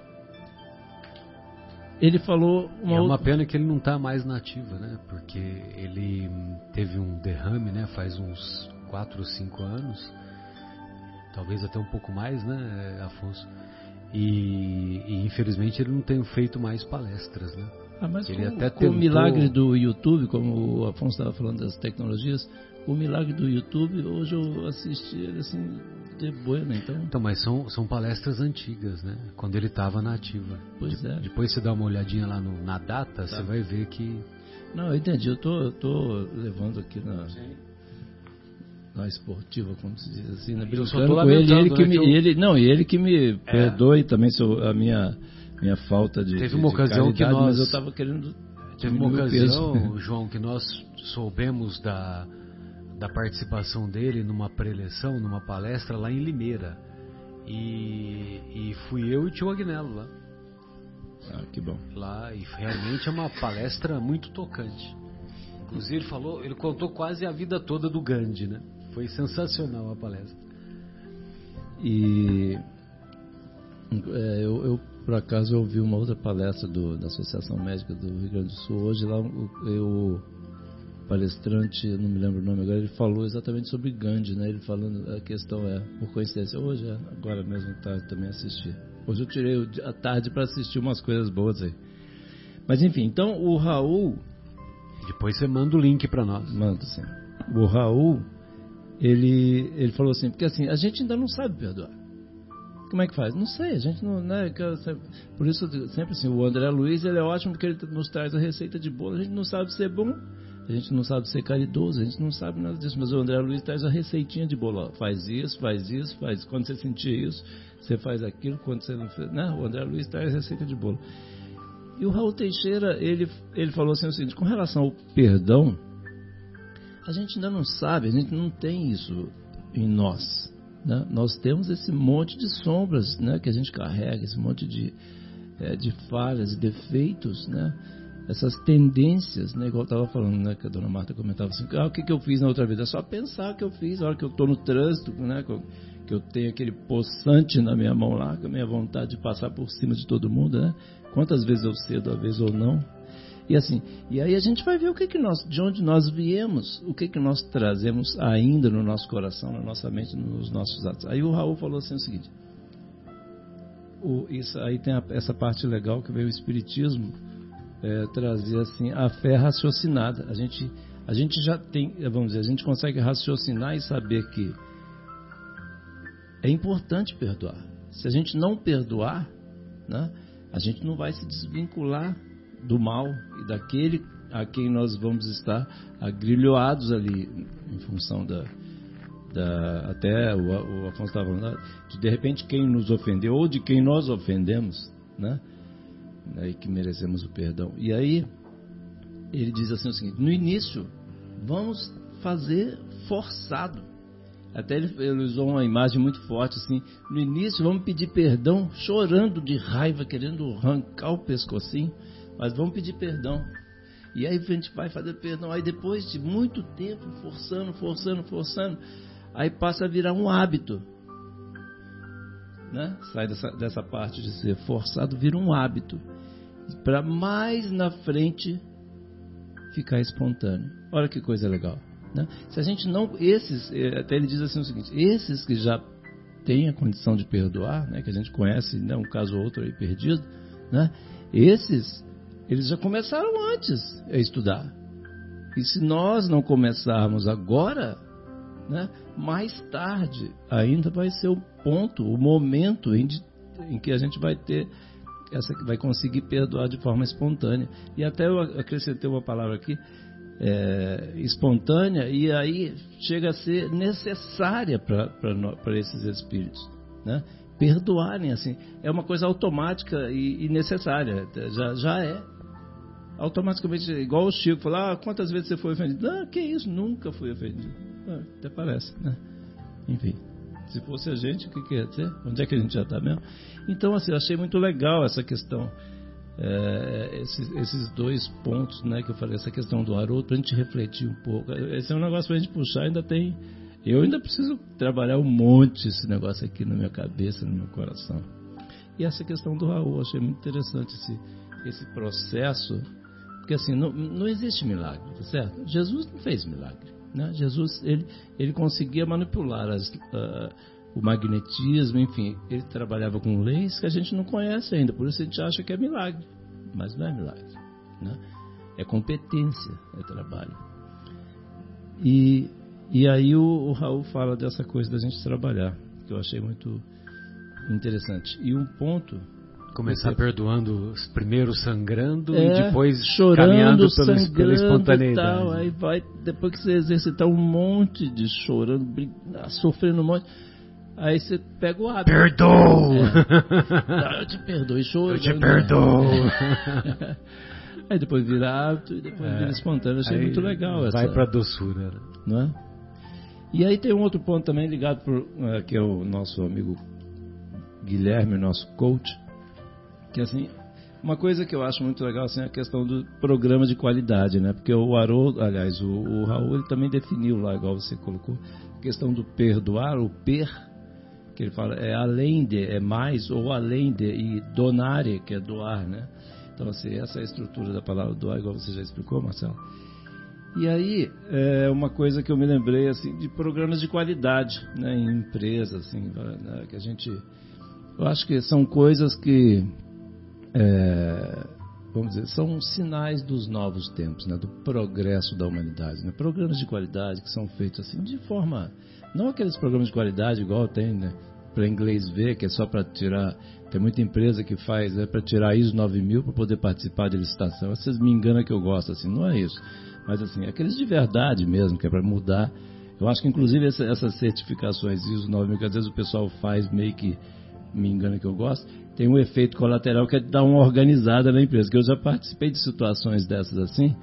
Ele falou uma é uma outra... pena que ele não está mais nativa, né? Porque ele teve um derrame, né? Faz uns 4 ou 5 anos, talvez até um pouco mais, né, Afonso? E, e infelizmente ele não tem feito mais palestras, né? Ah, mas ele com, até com tentou... o milagre do YouTube, como o Afonso estava falando das tecnologias, o milagre do YouTube, hoje eu assisti ele assim, de buena, então... Então, mas são, são palestras antigas, né? Quando ele estava na ativa. Pois de, é. Depois você dá uma olhadinha lá no, na data, tá. você vai ver que... Não, eu entendi, eu tô, eu tô levando aqui na... na esportiva, como se diz assim, né? brincando com ele, ele que né, me, eu... ele, não, ele que me é. perdoe também a minha minha falta de. Teve uma de ocasião que nós. Mas eu estava querendo. Teve uma ocasião, *laughs* João, que nós soubemos da, da participação dele numa preleção, numa palestra lá em Limeira. E, e fui eu e o tio Agnello lá. Ah, que bom. Lá, e realmente é uma palestra muito tocante. Inclusive ele falou, ele contou quase a vida toda do Gandhi, né? Foi sensacional a palestra. E é, eu, eu por acaso eu ouvi uma outra palestra do, da Associação Médica do Rio Grande do Sul. Hoje lá o, palestrante, não me lembro o nome agora, ele falou exatamente sobre Gandhi, né? Ele falando, a questão é, por coincidência, hoje, é, agora mesmo tarde também assisti. Hoje eu tirei a tarde para assistir umas coisas boas aí. Mas enfim, então o Raul. Depois você manda o link para nós. Manda sim. O Raul, ele, ele falou assim, porque assim, a gente ainda não sabe perdoar. Como é que faz? Não sei, a gente não. Né, por isso, sempre assim, o André Luiz ele é ótimo porque ele nos traz a receita de bolo. A gente não sabe ser bom, a gente não sabe ser caridoso, a gente não sabe nada disso. Mas o André Luiz traz a receitinha de bolo. Faz isso, faz isso, faz. Quando você sentir isso, você faz aquilo. Quando você não fez. Né, o André Luiz traz a receita de bolo. E o Raul Teixeira, ele, ele falou assim o seguinte: com relação ao perdão, a gente ainda não sabe, a gente não tem isso em nós. Né? Nós temos esse monte de sombras né, que a gente carrega, esse monte de, é, de falhas defeitos, né? essas tendências, né, igual eu estava falando, né, que a dona Marta comentava assim, ah, o que, que eu fiz na outra vida? É só pensar que eu fiz, a hora que eu estou no trânsito, né, que eu, que eu, tenho aquele poçante na minha mão lá, com a minha vontade de passar por cima de todo mundo, né? Quantas vezes eu cedo, às vezes ou não, e assim, e aí a gente vai ver o que que nós, de onde nós viemos, o que que nós trazemos ainda no nosso coração, na nossa mente, nos nossos atos. Aí o Raul falou assim o seguinte: o, isso aí tem a, essa parte legal que veio o espiritismo é, trazer assim a fé raciocinada. A gente a gente já tem, vamos dizer, a gente consegue raciocinar e saber que é importante perdoar. Se a gente não perdoar, né, a gente não vai se desvincular do mal e daquele a quem nós vamos estar agrilhoados ali em função da, da até o, o Afonso estava falando de, de repente quem nos ofendeu ou de quem nós ofendemos, né? E que merecemos o perdão. E aí ele diz assim o seguinte: no início vamos fazer forçado. Até ele, ele, usou uma imagem muito forte assim. No início, vamos pedir perdão, chorando de raiva, querendo arrancar o pescocinho, mas vamos pedir perdão. E aí a gente vai fazer perdão. Aí depois de muito tempo, forçando, forçando, forçando, aí passa a virar um hábito. Né? Sai dessa, dessa parte de ser forçado, vira um hábito. Para mais na frente ficar espontâneo. Olha que coisa legal. Né? Se a gente não. Esses, eh, até ele diz assim o seguinte: esses que já têm a condição de perdoar, né, que a gente conhece, né, um caso ou outro aí perdido, né, esses, eles já começaram antes a estudar. E se nós não começarmos agora, né, mais tarde ainda vai ser o ponto, o momento em, em que a gente vai ter essa vai conseguir perdoar de forma espontânea. E até eu acrescentei uma palavra aqui, é, espontânea, e aí chega a ser necessária para esses espíritos. Né? Perdoarem, assim, é uma coisa automática e, e necessária, já, já é. Automaticamente, igual o Chico falar, ah, quantas vezes você foi ofendido? Não, que isso, nunca fui ofendido. Ah, até parece, né? Enfim. Se fosse a gente, o que quer dizer? Onde é que a gente já está mesmo? Então, assim, eu achei muito legal essa questão, é, esses, esses, dois pontos, né, que eu falei, essa questão do Haroldo, para a gente refletir um pouco. Esse é um negócio para a gente puxar, ainda tem. Eu ainda preciso trabalhar um monte esse negócio aqui na minha cabeça, no meu coração. E essa questão do Raul, achei muito interessante esse, esse processo, porque assim, não, não existe milagre, tá certo? Jesus não fez milagre. Né? Jesus ele, ele conseguia manipular as, uh, o magnetismo, enfim, ele trabalhava com leis que a gente não conhece ainda, por isso a gente acha que é milagre, mas não é milagre, né? é competência, é trabalho. E, e aí o, o Raul fala dessa coisa da gente trabalhar, que eu achei muito interessante. E um ponto Começar perdoando, primeiro sangrando é, e depois chorando, caminhando pelo, pela espontaneidade. Tal, aí vai, depois que você exercitar um monte de chorando, sofrendo um monte, aí você pega o hábito. Perdoo! É. *laughs* eu te perdoo e choro. Eu te perdoo! *laughs* aí depois vira hábito e depois é, vira espontâneo. Achei muito legal essa. Vai pra doçura. Né? Não é? E aí tem um outro ponto também ligado por, uh, que é o nosso amigo Guilherme, nosso coach que assim, uma coisa que eu acho muito legal assim, é a questão do programa de qualidade, né? Porque o Haroldo, aliás, o, o Raul, ele também definiu lá, igual você colocou, a questão do perdoar, o per, que ele fala, é além de, é mais ou além de, e donare, que é doar, né? Então, assim, essa é a estrutura da palavra doar, igual você já explicou, Marcelo. E aí, é uma coisa que eu me lembrei, assim, de programas de qualidade, né? Em empresas, assim, né? que a gente... Eu acho que são coisas que é, vamos dizer, são sinais dos novos tempos, né, do progresso da humanidade. Né? Programas de qualidade que são feitos assim de forma. Não aqueles programas de qualidade igual tem né, para inglês ver, que é só para tirar. Tem muita empresa que faz é para tirar ISO 9000 para poder participar de licitação. Vocês me enganam que eu gosto, assim, não é isso. Mas assim, aqueles de verdade mesmo, que é para mudar. Eu acho que inclusive essa, essas certificações ISO 9000 que às vezes o pessoal faz meio que me engana que eu gosto, tem um efeito colateral que é dar uma organizada na empresa. Que eu já participei de situações dessas assim,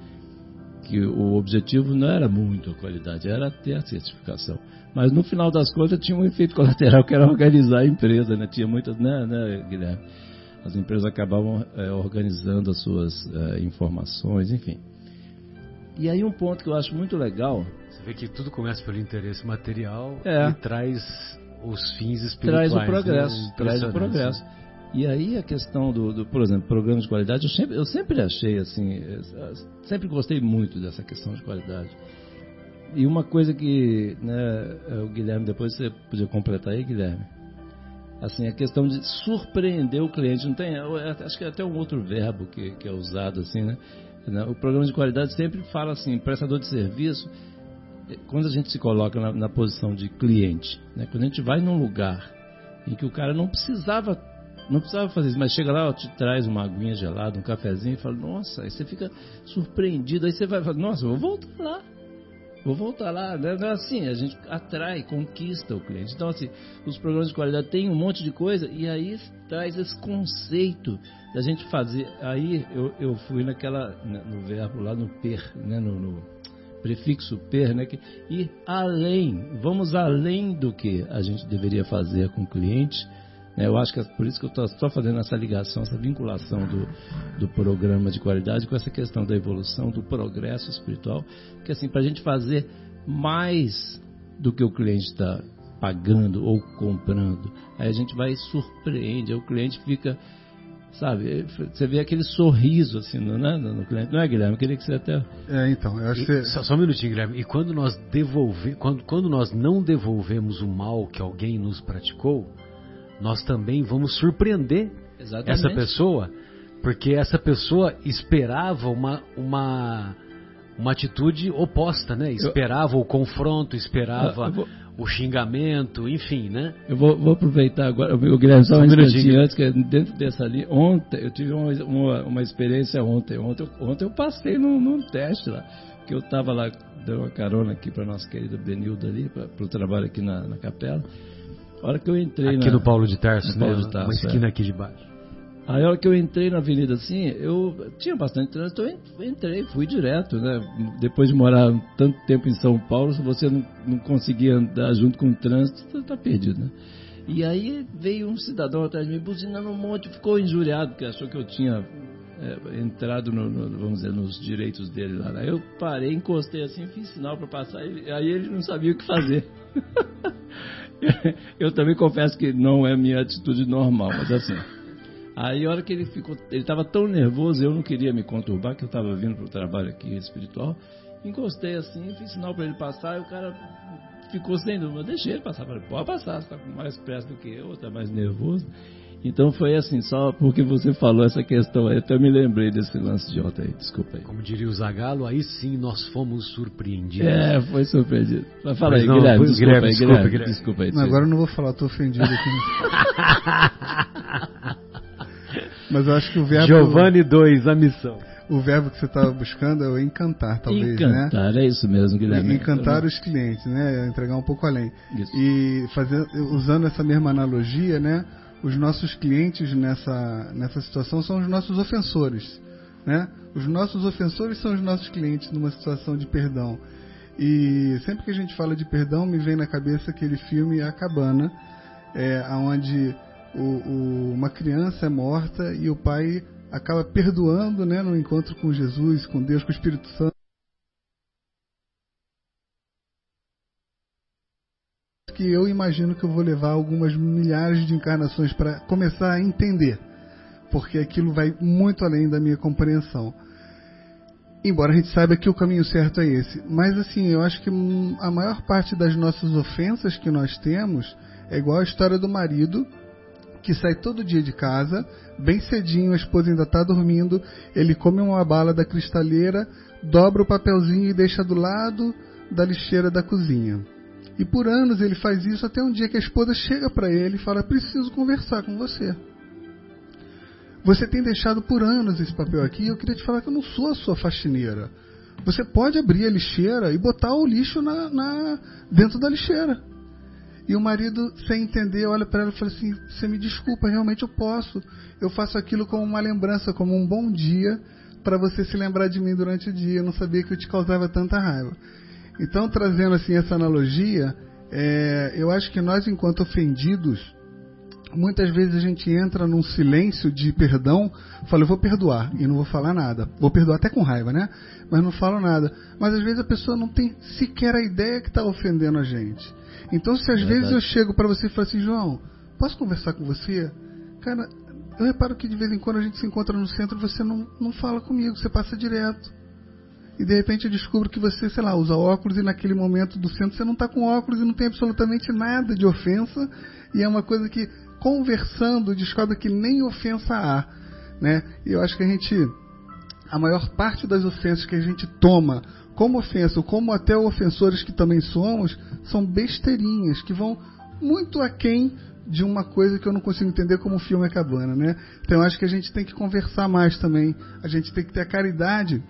que o objetivo não era muito a qualidade, era ter a certificação. Mas no final das contas tinha um efeito colateral que era organizar a empresa, né? Tinha muitas, né, né Guilherme? As empresas acabavam é, organizando as suas é, informações, enfim. E aí um ponto que eu acho muito legal. Você vê que tudo começa pelo interesse material é. e traz os fins espirituais. Traz o progresso, né? traz o progresso. E aí a questão do, do, por exemplo, programas de qualidade, eu sempre, eu sempre achei assim, sempre gostei muito dessa questão de qualidade. E uma coisa que, né, é, o Guilherme, depois você podia completar aí, Guilherme, assim, a questão de surpreender o cliente, não tem, acho que é até um outro verbo que, que é usado assim, né? O programa de qualidade sempre fala assim, prestador de serviço, quando a gente se coloca na, na posição de cliente, né? quando a gente vai num lugar em que o cara não precisava não precisava fazer isso, mas chega lá, ó, te traz uma aguinha gelada, um cafezinho e fala, nossa, aí você fica surpreendido, aí você vai nossa, vou voltar lá. Vou voltar lá, né? assim, a gente atrai, conquista o cliente. Então, assim, os programas de qualidade têm um monte de coisa e aí traz esse conceito da gente fazer. Aí eu, eu fui naquela, no verbo lá no per, né? no, no prefixo per, né? Que ir além, vamos além do que a gente deveria fazer com o cliente. Né? Eu acho que é por isso que eu estou só fazendo essa ligação, essa vinculação do, do programa de qualidade com essa questão da evolução, do progresso espiritual, que assim, para a gente fazer mais do que o cliente está pagando ou comprando, aí a gente vai e surpreende, aí o cliente fica sabe? Você vê aquele sorriso assim no, né, no, cliente. Não é, Guilherme? Eu queria que você até. É, então. Eu acho e, que... só, só, um minutinho, Guilherme. E quando nós devolve, quando, quando nós não devolvemos o mal que alguém nos praticou, nós também vamos surpreender Exatamente. essa pessoa, porque essa pessoa esperava uma, uma, uma atitude oposta, né? Esperava eu... o confronto, esperava vou o xingamento, enfim, né? Eu vou, vou aproveitar agora, o Guilherme, só um instantinho antes, que dentro dessa linha, ontem, eu tive uma, uma, uma experiência ontem, ontem, ontem eu passei num, num teste lá, que eu estava lá, dando uma carona aqui para nossa querida Benilda ali, para o trabalho aqui na, na capela, a hora que eu entrei Aqui na, no Paulo de Tarso, né? Paulo de Tarso, uma esquina é. aqui de baixo. Aí a hora que eu entrei na avenida assim, eu tinha bastante trânsito, eu entrei, fui direto, né? Depois de morar tanto tempo em São Paulo, se você não, não conseguia andar junto com o trânsito, você tá perdido, né? E aí veio um cidadão atrás de mim, buzinando um monte, ficou injuriado, porque achou que eu tinha é, entrado, no, no, vamos dizer, nos direitos dele lá. Aí eu parei, encostei assim, fiz sinal para passar, e aí ele não sabia o que fazer. *laughs* *laughs* eu também confesso que não é minha atitude normal, mas assim... Aí a hora que ele ficou, ele estava tão nervoso, eu não queria me conturbar, que eu estava vindo para o trabalho aqui espiritual. Encostei assim, fiz sinal para ele passar, e o cara ficou sem dúvida. Deixei ele passar, falei, pode passar, você está com mais pressa do que eu, está mais nervoso. Então foi assim, só porque você falou essa questão aí, até me lembrei desse lance de ontem aí, desculpa aí. Como diria o Zagalo, aí sim nós fomos surpreendidos. É, foi surpreendido. Mas fala aí, não, Guilherme, desculpa, Guilherme, aí, Guilherme, desculpa, Guilherme, desculpa aí. Não, agora eu não vou falar, estou ofendido aqui. *laughs* Mas eu acho que o verbo. Giovanni 2, a missão. O verbo que você estava buscando é o encantar, talvez, encantar, né? Encantar, é isso mesmo, Guilherme. Encantar os clientes, né? Entregar um pouco além. Isso. E fazer, usando essa mesma analogia, né? Os nossos clientes nessa, nessa situação são os nossos ofensores, né? Os nossos ofensores são os nossos clientes numa situação de perdão. E sempre que a gente fala de perdão, me vem na cabeça aquele filme A Cabana, é, onde o, o, uma criança é morta e o pai acaba perdoando né, no encontro com Jesus, com Deus, com o Espírito Santo. Que eu imagino que eu vou levar algumas milhares de encarnações para começar a entender, porque aquilo vai muito além da minha compreensão. Embora a gente saiba que o caminho certo é esse, mas assim, eu acho que a maior parte das nossas ofensas que nós temos é igual a história do marido que sai todo dia de casa, bem cedinho, a esposa ainda está dormindo, ele come uma bala da cristaleira, dobra o papelzinho e deixa do lado da lixeira da cozinha. E por anos ele faz isso até um dia que a esposa chega para ele e fala: Preciso conversar com você. Você tem deixado por anos esse papel aqui e eu queria te falar que eu não sou a sua faxineira. Você pode abrir a lixeira e botar o lixo na, na dentro da lixeira. E o marido, sem entender, olha para ela e fala assim: Você me desculpa, realmente eu posso. Eu faço aquilo como uma lembrança, como um bom dia, para você se lembrar de mim durante o dia. Eu não sabia que eu te causava tanta raiva. Então, trazendo assim essa analogia, é, eu acho que nós, enquanto ofendidos, muitas vezes a gente entra num silêncio de perdão, fala, eu vou perdoar e não vou falar nada. Vou perdoar até com raiva, né? Mas não falo nada. Mas às vezes a pessoa não tem sequer a ideia que está ofendendo a gente. Então, se às é vezes eu chego para você e falo assim, João, posso conversar com você? Cara, eu reparo que de vez em quando a gente se encontra no centro e você não, não fala comigo, você passa direto. E de repente eu descubro que você, sei lá, usa óculos e naquele momento do centro você não está com óculos e não tem absolutamente nada de ofensa. E é uma coisa que, conversando, descobre que nem ofensa há. Né? E eu acho que a gente, a maior parte das ofensas que a gente toma como ofensa, como até ofensores que também somos, são besteirinhas que vão muito aquém de uma coisa que eu não consigo entender como o filme é cabana, né? Então eu acho que a gente tem que conversar mais também. A gente tem que ter a caridade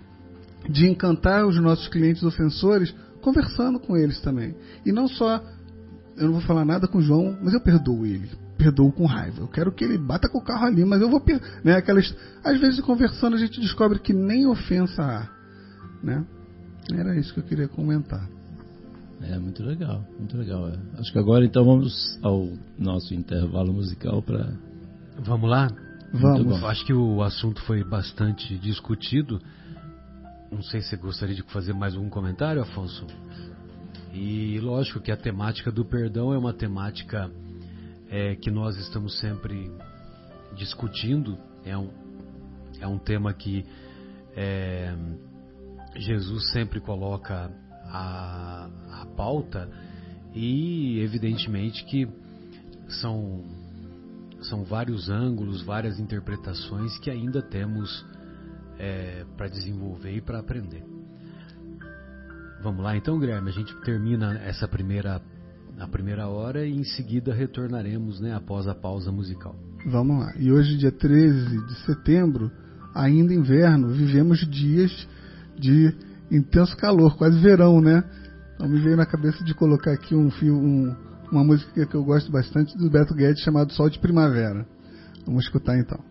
de encantar os nossos clientes ofensores conversando com eles também. E não só, eu não vou falar nada com o João, mas eu perdoo ele. Perdoo com raiva. Eu quero que ele bata com o carro ali, mas eu vou. Né, aquelas, às vezes, conversando, a gente descobre que nem ofensa há. Né? Era isso que eu queria comentar. É, muito legal, muito legal. É. Acho que agora então vamos ao nosso intervalo musical para. Vamos lá? Vamos. Acho que o assunto foi bastante discutido. Não sei se você gostaria de fazer mais algum comentário, Afonso. E lógico que a temática do perdão é uma temática é, que nós estamos sempre discutindo. É um, é um tema que é, Jesus sempre coloca a, a pauta e evidentemente que são são vários ângulos, várias interpretações que ainda temos é, para desenvolver e para aprender. Vamos lá então, Guilherme, a gente termina essa primeira a primeira hora e em seguida retornaremos né, após a pausa musical. Vamos lá. E hoje, dia 13 de setembro, ainda inverno, vivemos dias de intenso calor, quase verão, né? Então me veio na cabeça de colocar aqui um, um uma música que eu gosto bastante do Beto Guedes chamado Sol de Primavera. Vamos escutar então.